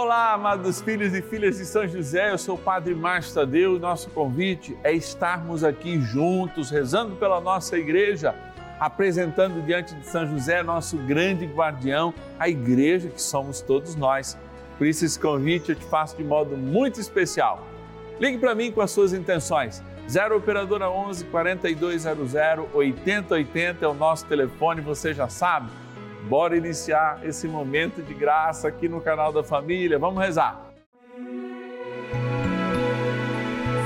Olá, amados filhos e filhas de São José, eu sou o Padre Márcio Tadeu e nosso convite é estarmos aqui juntos, rezando pela nossa igreja, apresentando diante de São José, nosso grande guardião, a igreja que somos todos nós. Por isso, esse convite eu te faço de modo muito especial. Ligue para mim com as suas intenções. 0 Operadora 11 4200 8080 é o nosso telefone, você já sabe. Bora iniciar esse momento de graça aqui no canal da família. Vamos rezar.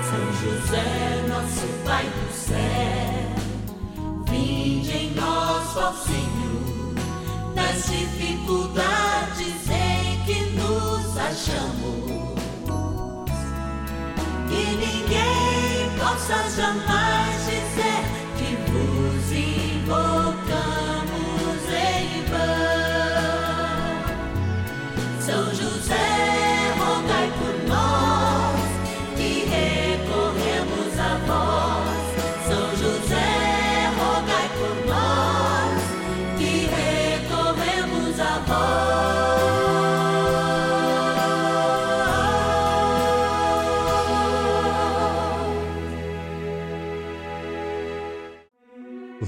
São José, nosso Pai do céu, vinde em nós, ó Senhor, nas dificuldades em que nos achamos. Que ninguém possa jamais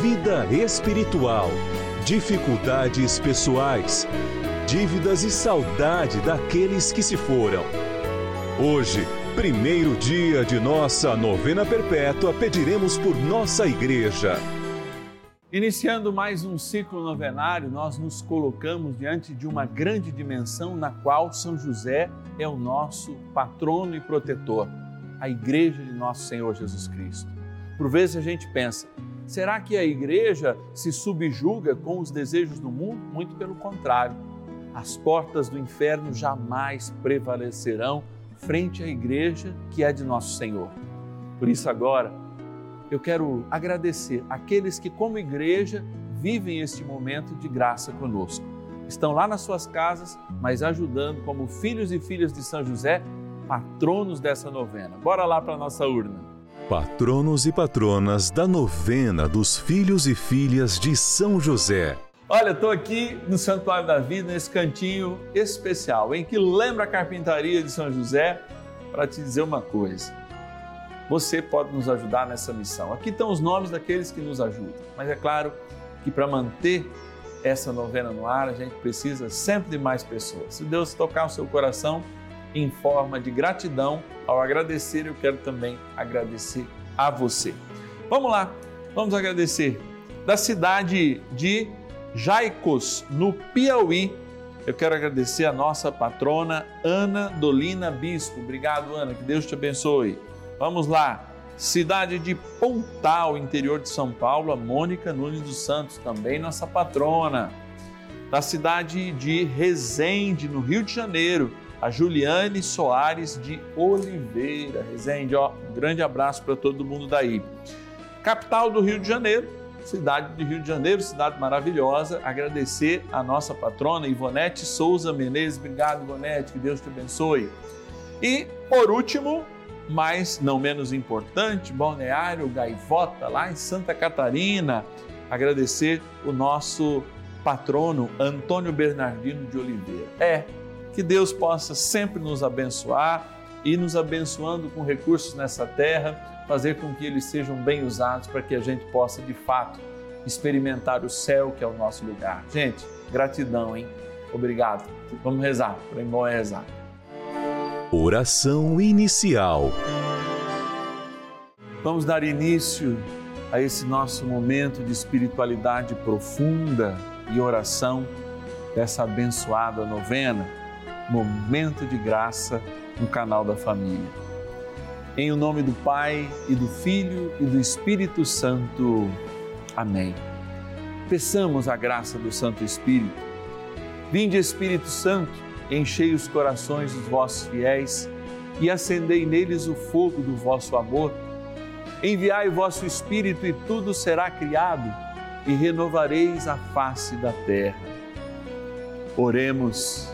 vida espiritual, dificuldades pessoais dívidas e saudade daqueles que se foram. Hoje, primeiro dia de nossa novena perpétua, pediremos por nossa igreja. Iniciando mais um ciclo novenário, nós nos colocamos diante de uma grande dimensão na qual São José é o nosso patrono e protetor, a igreja de nosso Senhor Jesus Cristo. Por vezes a gente pensa, será que a igreja se subjuga com os desejos do mundo? Muito pelo contrário as portas do inferno jamais prevalecerão frente à igreja que é de nosso Senhor. Por isso, agora, eu quero agradecer aqueles que, como igreja, vivem este momento de graça conosco. Estão lá nas suas casas, mas ajudando como filhos e filhas de São José, patronos dessa novena. Bora lá para a nossa urna. Patronos e patronas da novena dos filhos e filhas de São José. Olha, estou aqui no Santuário da Vida, nesse cantinho especial, em que lembra a carpintaria de São José, para te dizer uma coisa. Você pode nos ajudar nessa missão. Aqui estão os nomes daqueles que nos ajudam, mas é claro que para manter essa novena no ar, a gente precisa sempre de mais pessoas. Se Deus tocar o seu coração em forma de gratidão, ao agradecer, eu quero também agradecer a você. Vamos lá, vamos agradecer da cidade de Jaicos, no Piauí. Eu quero agradecer a nossa patrona Ana Dolina Bispo. Obrigado, Ana, que Deus te abençoe. Vamos lá. Cidade de Pontal, interior de São Paulo, a Mônica Nunes dos Santos, também nossa patrona. Da cidade de Resende, no Rio de Janeiro, a Juliane Soares de Oliveira. Resende, ó, um grande abraço para todo mundo daí. Capital do Rio de Janeiro, cidade de Rio de Janeiro, cidade maravilhosa. Agradecer a nossa patrona Ivonete Souza Menezes. Obrigado, Ivonete, que Deus te abençoe. E, por último, mas não menos importante, Balneário Gaivota, lá em Santa Catarina. Agradecer o nosso patrono Antônio Bernardino de Oliveira. É, que Deus possa sempre nos abençoar e nos abençoando com recursos nessa terra fazer com que eles sejam bem usados para que a gente possa de fato experimentar o céu que é o nosso lugar. Gente, gratidão, hein? Obrigado. Vamos rezar. Para bom é rezar. Oração inicial. Vamos dar início a esse nosso momento de espiritualidade profunda e oração dessa abençoada novena, momento de graça no canal da família. Em o nome do Pai e do Filho e do Espírito Santo. Amém. Peçamos a graça do Santo Espírito. Vinde, Espírito Santo enchei os corações dos vossos fiéis e acendei neles o fogo do vosso amor. Enviai o vosso Espírito e tudo será criado e renovareis a face da terra. Oremos.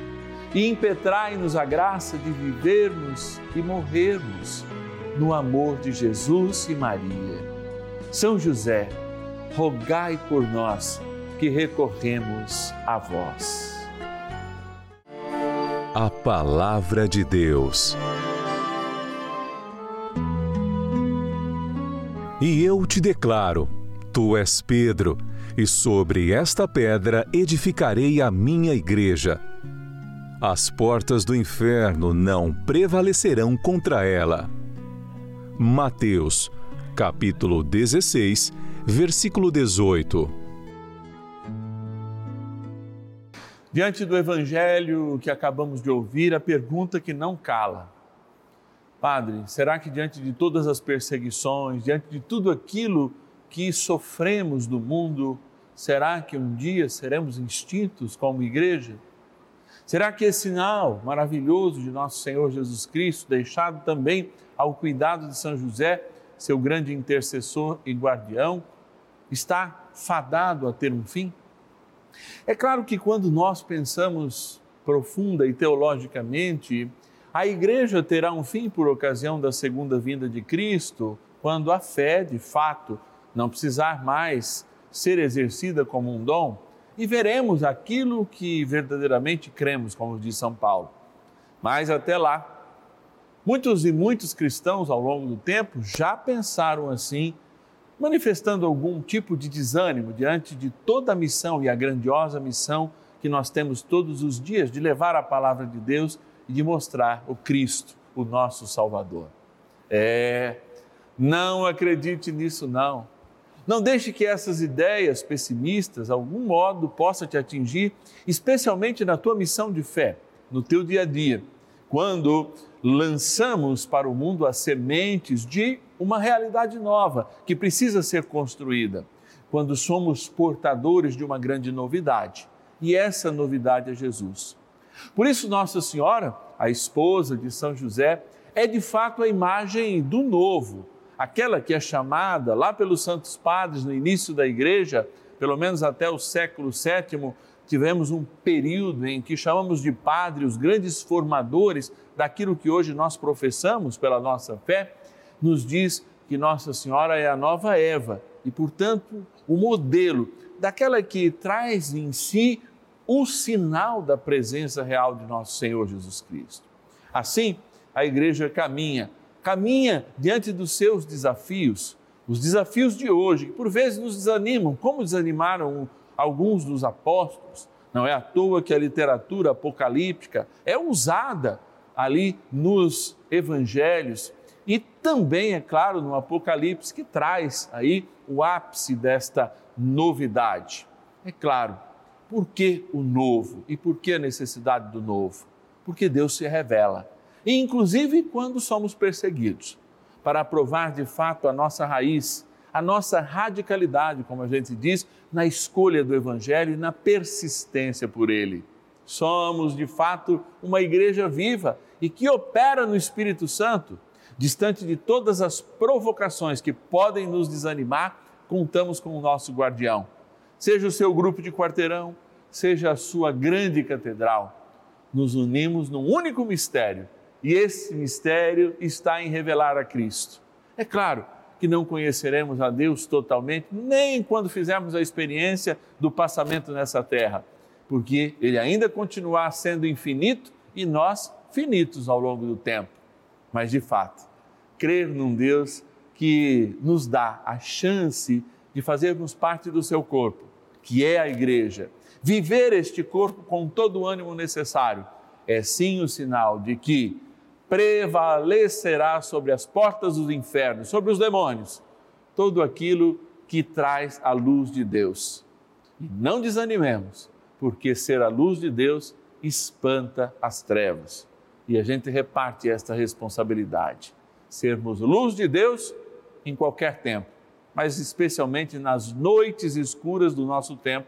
e impetrai-nos a graça de vivermos e morrermos no amor de Jesus e Maria. São José, rogai por nós que recorremos a vós. A Palavra de Deus. E eu te declaro: Tu és Pedro, e sobre esta pedra edificarei a minha igreja as portas do inferno não prevalecerão contra ela. Mateus, capítulo 16, versículo 18. Diante do evangelho que acabamos de ouvir, a pergunta que não cala. Padre, será que diante de todas as perseguições, diante de tudo aquilo que sofremos no mundo, será que um dia seremos extintos como igreja? Será que esse sinal maravilhoso de nosso Senhor Jesus Cristo, deixado também ao cuidado de São José, seu grande intercessor e guardião, está fadado a ter um fim? É claro que quando nós pensamos profunda e teologicamente, a igreja terá um fim por ocasião da segunda vinda de Cristo, quando a fé, de fato, não precisar mais ser exercida como um dom, e veremos aquilo que verdadeiramente cremos, como diz São Paulo. Mas até lá, muitos e muitos cristãos ao longo do tempo já pensaram assim, manifestando algum tipo de desânimo diante de toda a missão e a grandiosa missão que nós temos todos os dias de levar a palavra de Deus e de mostrar o Cristo, o nosso Salvador. É, não acredite nisso não. Não deixe que essas ideias pessimistas, de algum modo, possam te atingir, especialmente na tua missão de fé, no teu dia a dia, quando lançamos para o mundo as sementes de uma realidade nova que precisa ser construída, quando somos portadores de uma grande novidade. E essa novidade é Jesus. Por isso, Nossa Senhora, a esposa de São José, é de fato a imagem do novo aquela que é chamada lá pelos Santos Padres no início da igreja, pelo menos até o século VII, tivemos um período em que chamamos de padre os grandes formadores daquilo que hoje nós professamos pela nossa fé, nos diz que Nossa Senhora é a nova Eva e, portanto, o modelo daquela que traz em si o sinal da presença real de nosso Senhor Jesus Cristo. Assim, a igreja caminha caminha diante dos seus desafios, os desafios de hoje, que por vezes nos desanimam, como desanimaram alguns dos apóstolos. Não é à toa que a literatura apocalíptica é usada ali nos evangelhos e também, é claro, no Apocalipse, que traz aí o ápice desta novidade. É claro, por que o novo e por que a necessidade do novo? Porque Deus se revela inclusive quando somos perseguidos, para provar de fato a nossa raiz, a nossa radicalidade, como a gente diz, na escolha do Evangelho e na persistência por ele. Somos, de fato, uma igreja viva e que opera no Espírito Santo. Distante de todas as provocações que podem nos desanimar, contamos com o nosso guardião. Seja o seu grupo de quarteirão, seja a sua grande catedral. Nos unimos num único mistério e esse mistério está em revelar a Cristo. É claro que não conheceremos a Deus totalmente, nem quando fizermos a experiência do passamento nessa terra, porque Ele ainda continuar sendo infinito e nós finitos ao longo do tempo. Mas, de fato, crer num Deus que nos dá a chance de fazermos parte do seu corpo, que é a igreja, viver este corpo com todo o ânimo necessário, é sim o sinal de que prevalecerá sobre as portas dos infernos, sobre os demônios, todo aquilo que traz a luz de Deus. E não desanimemos, porque ser a luz de Deus espanta as trevas. E a gente reparte esta responsabilidade. Sermos luz de Deus em qualquer tempo, mas especialmente nas noites escuras do nosso tempo,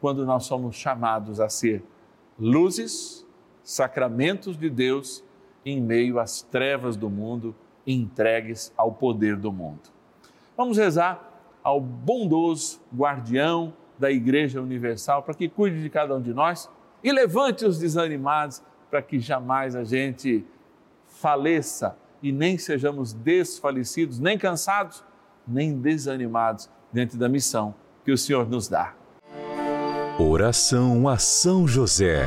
quando nós somos chamados a ser luzes, sacramentos de Deus em meio às trevas do mundo, entregues ao poder do mundo. Vamos rezar ao bondoso guardião da Igreja Universal para que cuide de cada um de nós e levante os desanimados para que jamais a gente faleça e nem sejamos desfalecidos, nem cansados, nem desanimados diante da missão que o Senhor nos dá. Oração a São José.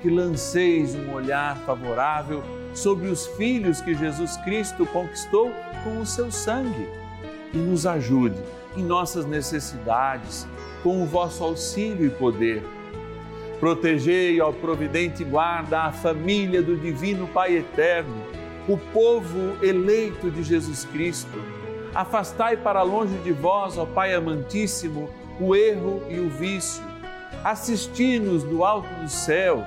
que lanceis um olhar favorável sobre os filhos que Jesus Cristo conquistou com o seu sangue e nos ajude em nossas necessidades com o vosso auxílio e poder. Protegei, ó providente guarda, a família do Divino Pai Eterno, o povo eleito de Jesus Cristo. Afastai para longe de vós, ó Pai amantíssimo, o erro e o vício. Assisti-nos do alto do céu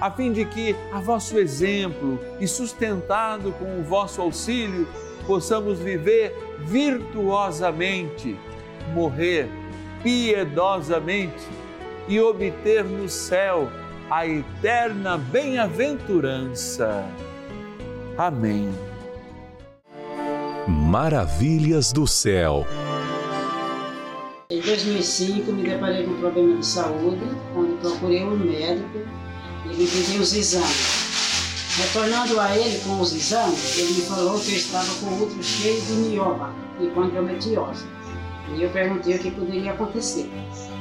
a fim de que, a vosso exemplo e sustentado com o vosso auxílio, possamos viver virtuosamente, morrer piedosamente e obter no céu a eterna bem-aventurança. Amém. Maravilhas do céu. Em 2005, me deparei com um problema de saúde, onde procurei um médico ele pediu os exames. Retornando a ele com os exames, ele me falou que eu estava com o útero cheio de mioma e com endometriose. E eu perguntei o que poderia acontecer.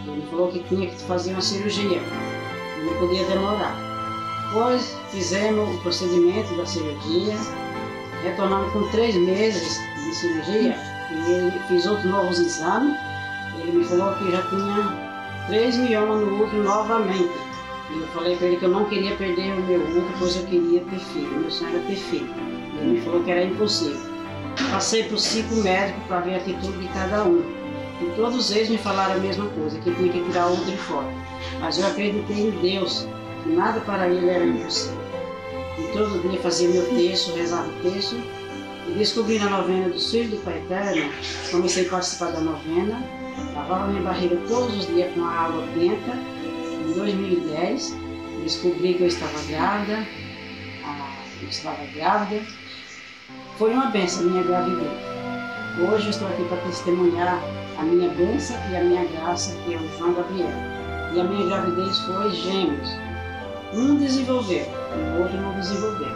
Ele falou que tinha que fazer uma cirurgia, não podia demorar. Pois fizemos o procedimento da cirurgia, retornamos com três meses de cirurgia e ele fiz outros novos exames. Ele me falou que já tinha três miomas no útero novamente. Eu falei para ele que eu não queria perder o meu útero, pois eu queria ter filho. Meu sonho era ter filho. Ele me falou que era impossível. Passei por cinco médicos para ver a atitude de cada um. E todos eles me falaram a mesma coisa, que tinha que tirar o útero fora. Mas eu acreditei em Deus, que nada para ele era impossível. E todo dia fazia meu texto, rezava o texto. E descobri na novena dos Filhos do Pai Eterno, comecei a participar da novena, lavava minha barriga todos os dias com a água em 2010, descobri que eu estava grávida, eu estava grávida. Foi uma benção a minha gravidez. Hoje eu estou aqui para testemunhar a minha benção e a minha graça, que é o João Gabriel. e a minha gravidez foi gêmeos. Um desenvolveu, o outro não desenvolveu.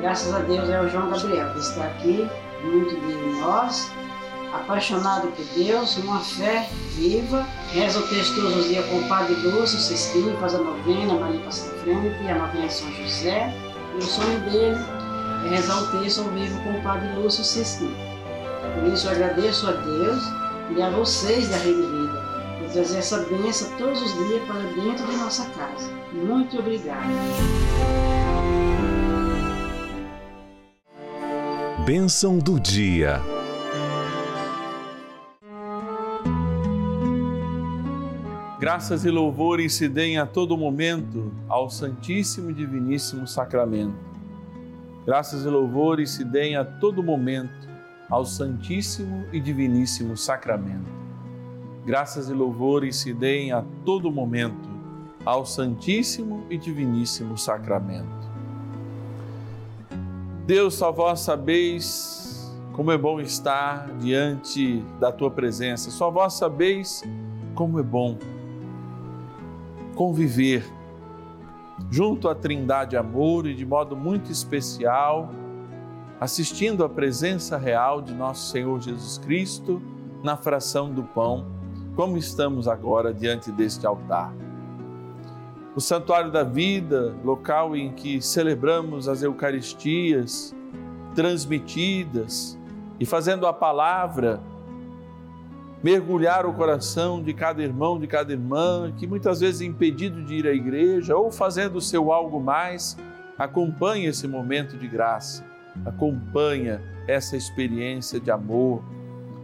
Graças a Deus é o João Gabriel que está aqui, junto de nós, apaixonado por Deus, uma fé viva, reza o texto todos os dias com o Padre Lúcio, Cestinho, faz a novena, Maria passa na frente, a novena São José. E o sonho dele é rezar o texto ao vivo com o Padre Lúcio Cestinho. Por isso eu agradeço a Deus e a vocês da Rede Vida por trazer essa bênção todos os dias para dentro de nossa casa. Muito obrigada. Bênção do dia. Graças e louvores se deem a todo momento ao Santíssimo e Diviníssimo Sacramento. Graças e louvores se deem a todo momento ao Santíssimo e Diviníssimo Sacramento. Graças e louvores se deem a todo momento ao Santíssimo e Diviníssimo Sacramento. Deus, só vós sabeis como é bom estar diante da tua presença, só vós sabeis como é bom conviver junto à Trindade Amor e de modo muito especial, assistindo à presença real de nosso Senhor Jesus Cristo na fração do pão, como estamos agora diante deste altar. O Santuário da Vida, local em que celebramos as Eucaristias transmitidas e fazendo a palavra mergulhar o coração de cada irmão, de cada irmã, que muitas vezes é impedido de ir à igreja ou fazendo o seu algo mais, acompanhe esse momento de graça, acompanha essa experiência de amor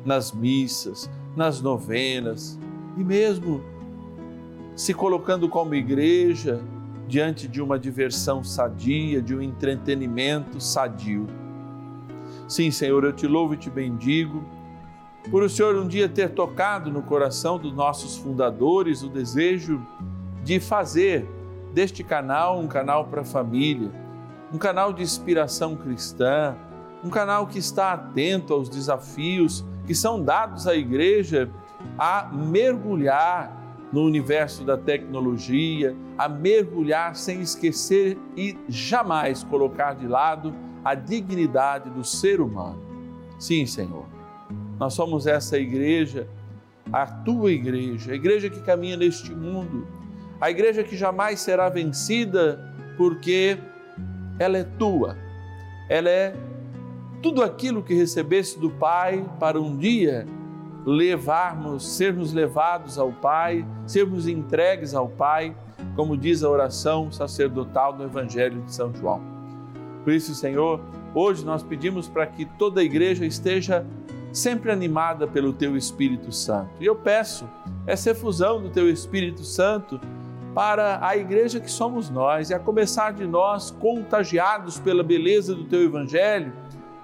nas missas, nas novenas e mesmo se colocando como igreja diante de uma diversão sadia, de um entretenimento sadio. Sim, Senhor, eu te louvo e te bendigo por o Senhor um dia ter tocado no coração dos nossos fundadores o desejo de fazer deste canal um canal para a família, um canal de inspiração cristã, um canal que está atento aos desafios que são dados à igreja a mergulhar no universo da tecnologia, a mergulhar sem esquecer e jamais colocar de lado a dignidade do ser humano. Sim, Senhor. Nós somos essa igreja, a tua igreja, a igreja que caminha neste mundo, a igreja que jamais será vencida, porque ela é tua, ela é tudo aquilo que recebeste do Pai para um dia levarmos, sermos levados ao Pai, sermos entregues ao Pai, como diz a oração sacerdotal do Evangelho de São João. Por isso, Senhor, hoje nós pedimos para que toda a igreja esteja sempre animada pelo Teu Espírito Santo. E eu peço essa efusão do Teu Espírito Santo para a igreja que somos nós, e a começar de nós, contagiados pela beleza do Teu Evangelho,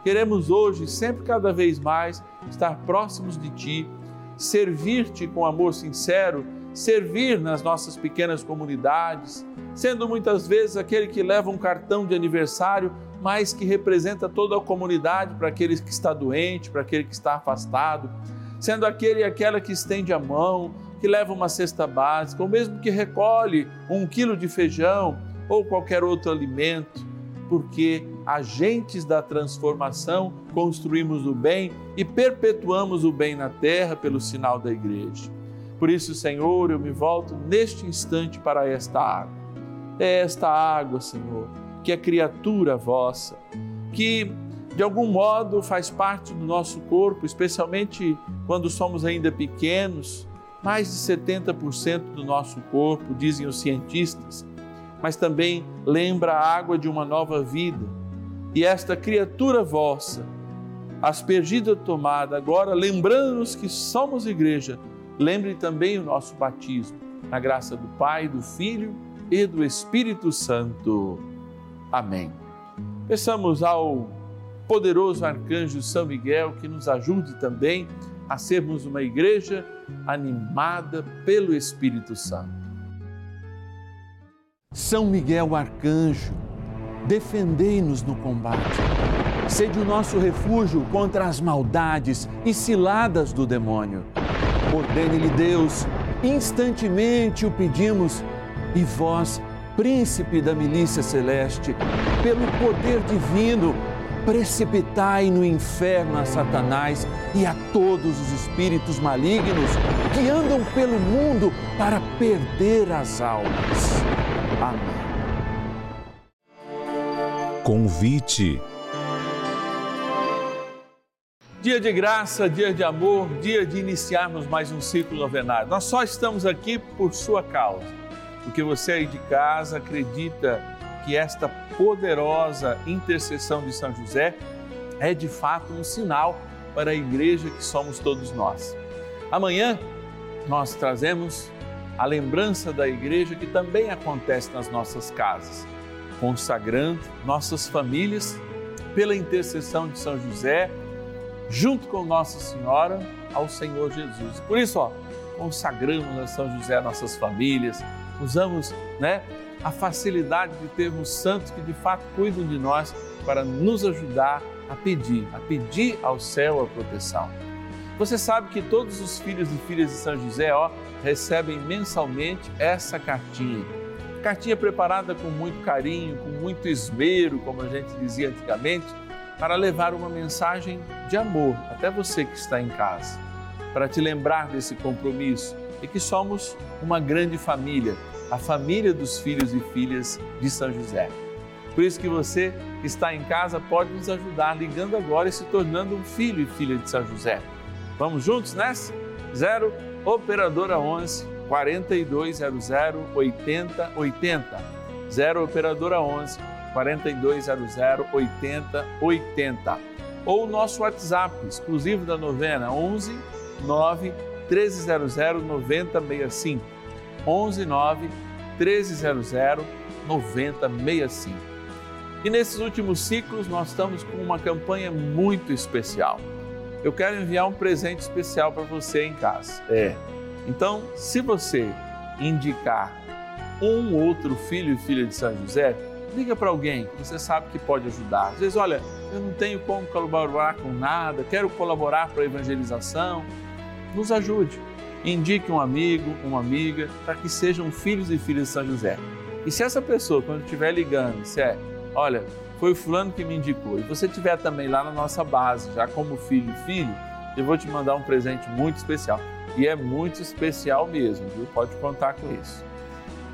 queremos hoje, sempre cada vez mais, estar próximos de Ti, servir-te com amor sincero, servir nas nossas pequenas comunidades, sendo muitas vezes aquele que leva um cartão de aniversário mas que representa toda a comunidade para aquele que está doente, para aquele que está afastado, sendo aquele e aquela que estende a mão, que leva uma cesta básica, ou mesmo que recolhe um quilo de feijão ou qualquer outro alimento, porque agentes da transformação construímos o bem e perpetuamos o bem na terra pelo sinal da igreja. Por isso, Senhor, eu me volto neste instante para esta água. É esta água, Senhor que é criatura vossa, que de algum modo faz parte do nosso corpo, especialmente quando somos ainda pequenos, mais de 70% do nosso corpo, dizem os cientistas, mas também lembra a água de uma nova vida. E esta criatura vossa, aspergida tomada, agora lembrando-nos que somos igreja, lembre também o nosso batismo, na graça do Pai, do Filho e do Espírito Santo. Amém. Peçamos ao poderoso arcanjo São Miguel que nos ajude também a sermos uma igreja animada pelo Espírito Santo. São Miguel arcanjo, defendei-nos no combate. Sede o nosso refúgio contra as maldades e ciladas do demônio. Ordene-lhe Deus instantemente o pedimos, e vós, príncipe da milícia celeste, pelo poder divino, precipitai no inferno a Satanás e a todos os espíritos malignos que andam pelo mundo para perder as almas. Amém. Convite. Dia de graça, dia de amor, dia de iniciarmos mais um ciclo novenário. Nós só estamos aqui por sua causa, porque você aí de casa acredita que esta poderosa intercessão de São José é de fato um sinal para a igreja que somos todos nós. Amanhã nós trazemos a lembrança da igreja que também acontece nas nossas casas, consagrando nossas famílias pela intercessão de São José, junto com Nossa Senhora, ao Senhor Jesus. Por isso, ó, consagramos a São José nossas famílias, usamos, né, a facilidade de termos santos que de fato cuidam de nós para nos ajudar a pedir, a pedir ao céu a proteção. Você sabe que todos os filhos e filhas de São José, ó, recebem mensalmente essa cartinha. Cartinha preparada com muito carinho, com muito esmero, como a gente dizia antigamente, para levar uma mensagem de amor até você que está em casa, para te lembrar desse compromisso e que somos uma grande família a família dos filhos e filhas de São José. Por isso que você que está em casa pode nos ajudar ligando agora e se tornando um filho e filha de São José. Vamos juntos nessa? 0 operadora 11 4200 8080. 0 operadora 11 4200 8080. Ou o nosso WhatsApp exclusivo da novena 11 9 1300 9065 11 9 1300 9065. E nesses últimos ciclos nós estamos com uma campanha muito especial. Eu quero enviar um presente especial para você em casa. É. Então, se você indicar um outro filho e filha de São José, liga para alguém que você sabe que pode ajudar. Às vezes, olha, eu não tenho como colaborar com nada, quero colaborar para a evangelização. Nos ajude indique um amigo, uma amiga, para que sejam filhos e filhas de São José. E se essa pessoa, quando estiver ligando, se é, olha, foi o fulano que me indicou, e você estiver também lá na nossa base, já como filho e filho, eu vou te mandar um presente muito especial. E é muito especial mesmo, viu? Pode contar com isso.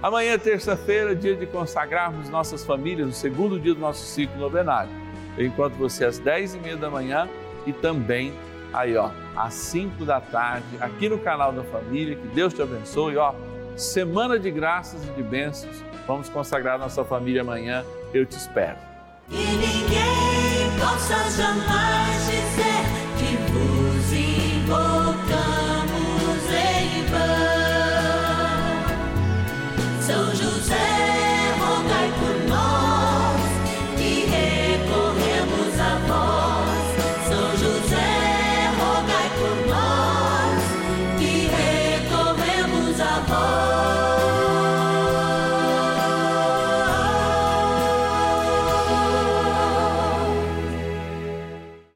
Amanhã, terça-feira, dia de consagrarmos nossas famílias, o segundo dia do nosso ciclo novenário. Eu encontro você às 10h30 da manhã e também aí, ó, às 5 da tarde, aqui no canal da Família. Que Deus te abençoe, ó. Semana de graças e de bênçãos. Vamos consagrar nossa família amanhã. Eu te espero. E ninguém possa jamais dizer